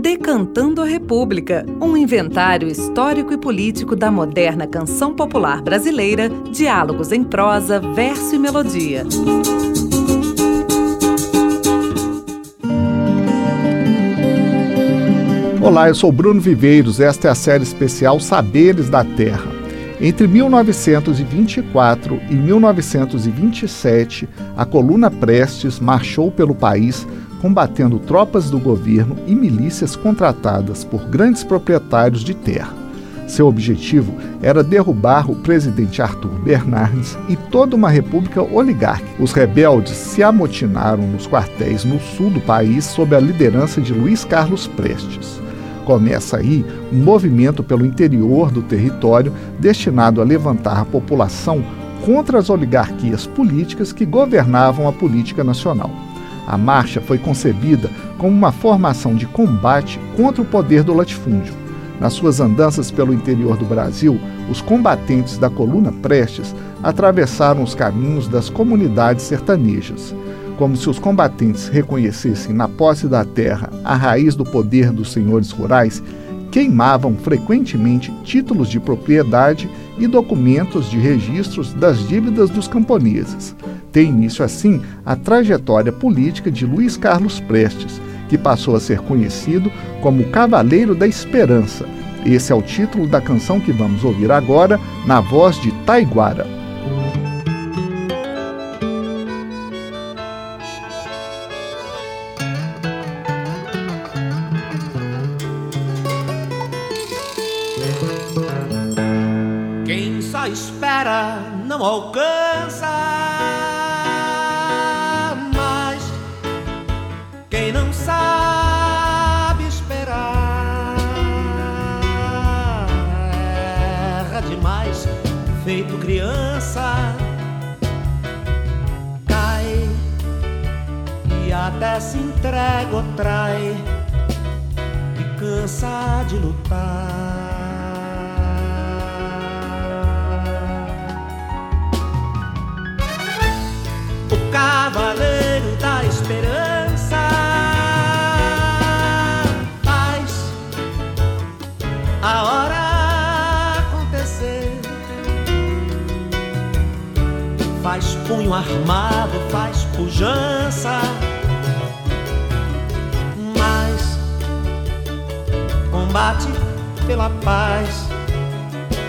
Decantando a República, um inventário histórico e político da moderna canção popular brasileira, diálogos em prosa, verso e melodia. Olá, eu sou Bruno Viveiros. Esta é a série especial Saberes da Terra. Entre 1924 e 1927, a coluna Prestes marchou pelo país combatendo tropas do governo e milícias contratadas por grandes proprietários de terra. Seu objetivo era derrubar o presidente Arthur Bernardes e toda uma república oligárquica. Os rebeldes se amotinaram nos quartéis no sul do país sob a liderança de Luiz Carlos Prestes. Começa aí um movimento pelo interior do território destinado a levantar a população contra as oligarquias políticas que governavam a política nacional. A marcha foi concebida como uma formação de combate contra o poder do latifúndio. Nas suas andanças pelo interior do Brasil, os combatentes da coluna Prestes atravessaram os caminhos das comunidades sertanejas como se os combatentes reconhecessem na posse da terra a raiz do poder dos senhores rurais, queimavam frequentemente títulos de propriedade e documentos de registros das dívidas dos camponeses. Tem início assim a trajetória política de Luiz Carlos Prestes, que passou a ser conhecido como Cavaleiro da Esperança. Esse é o título da canção que vamos ouvir agora, na voz de Taiguara. Espera não alcança. Mas quem não sabe esperar erra demais, feito criança. Cai e até se entrega ou trai e cansa de lutar. A hora acontecer. Faz punho armado, faz pujança. Mas combate pela paz,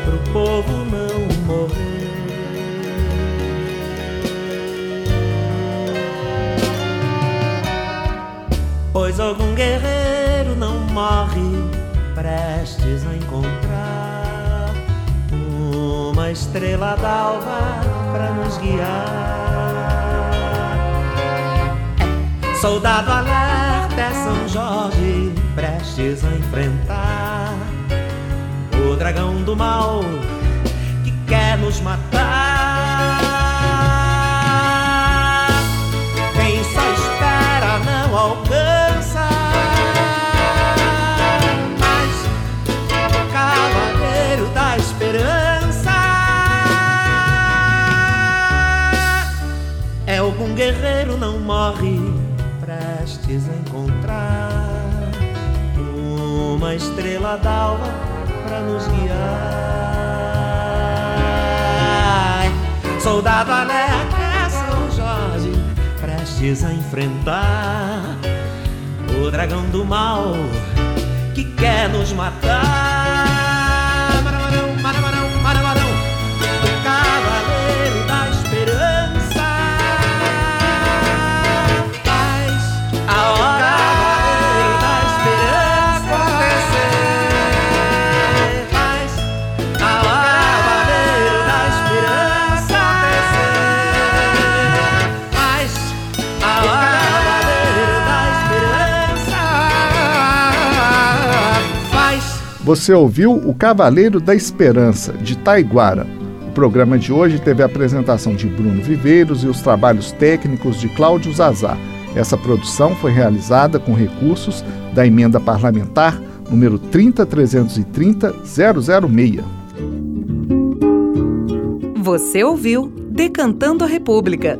pro povo não prestes a encontrar uma estrela d'alva para nos guiar. Soldado alerta é São Jorge prestes a enfrentar o dragão do mal que quer nos matar. Guerreiro não morre, prestes a encontrar uma estrela d'alva para nos guiar. Soldado alerta é São Jorge, prestes a enfrentar o dragão do mal que quer nos matar. Você ouviu O Cavaleiro da Esperança, de Taiguara. O programa de hoje teve a apresentação de Bruno Viveiros e os trabalhos técnicos de Cláudio Zazá. Essa produção foi realizada com recursos da emenda parlamentar número 30330-006. Você ouviu Decantando a República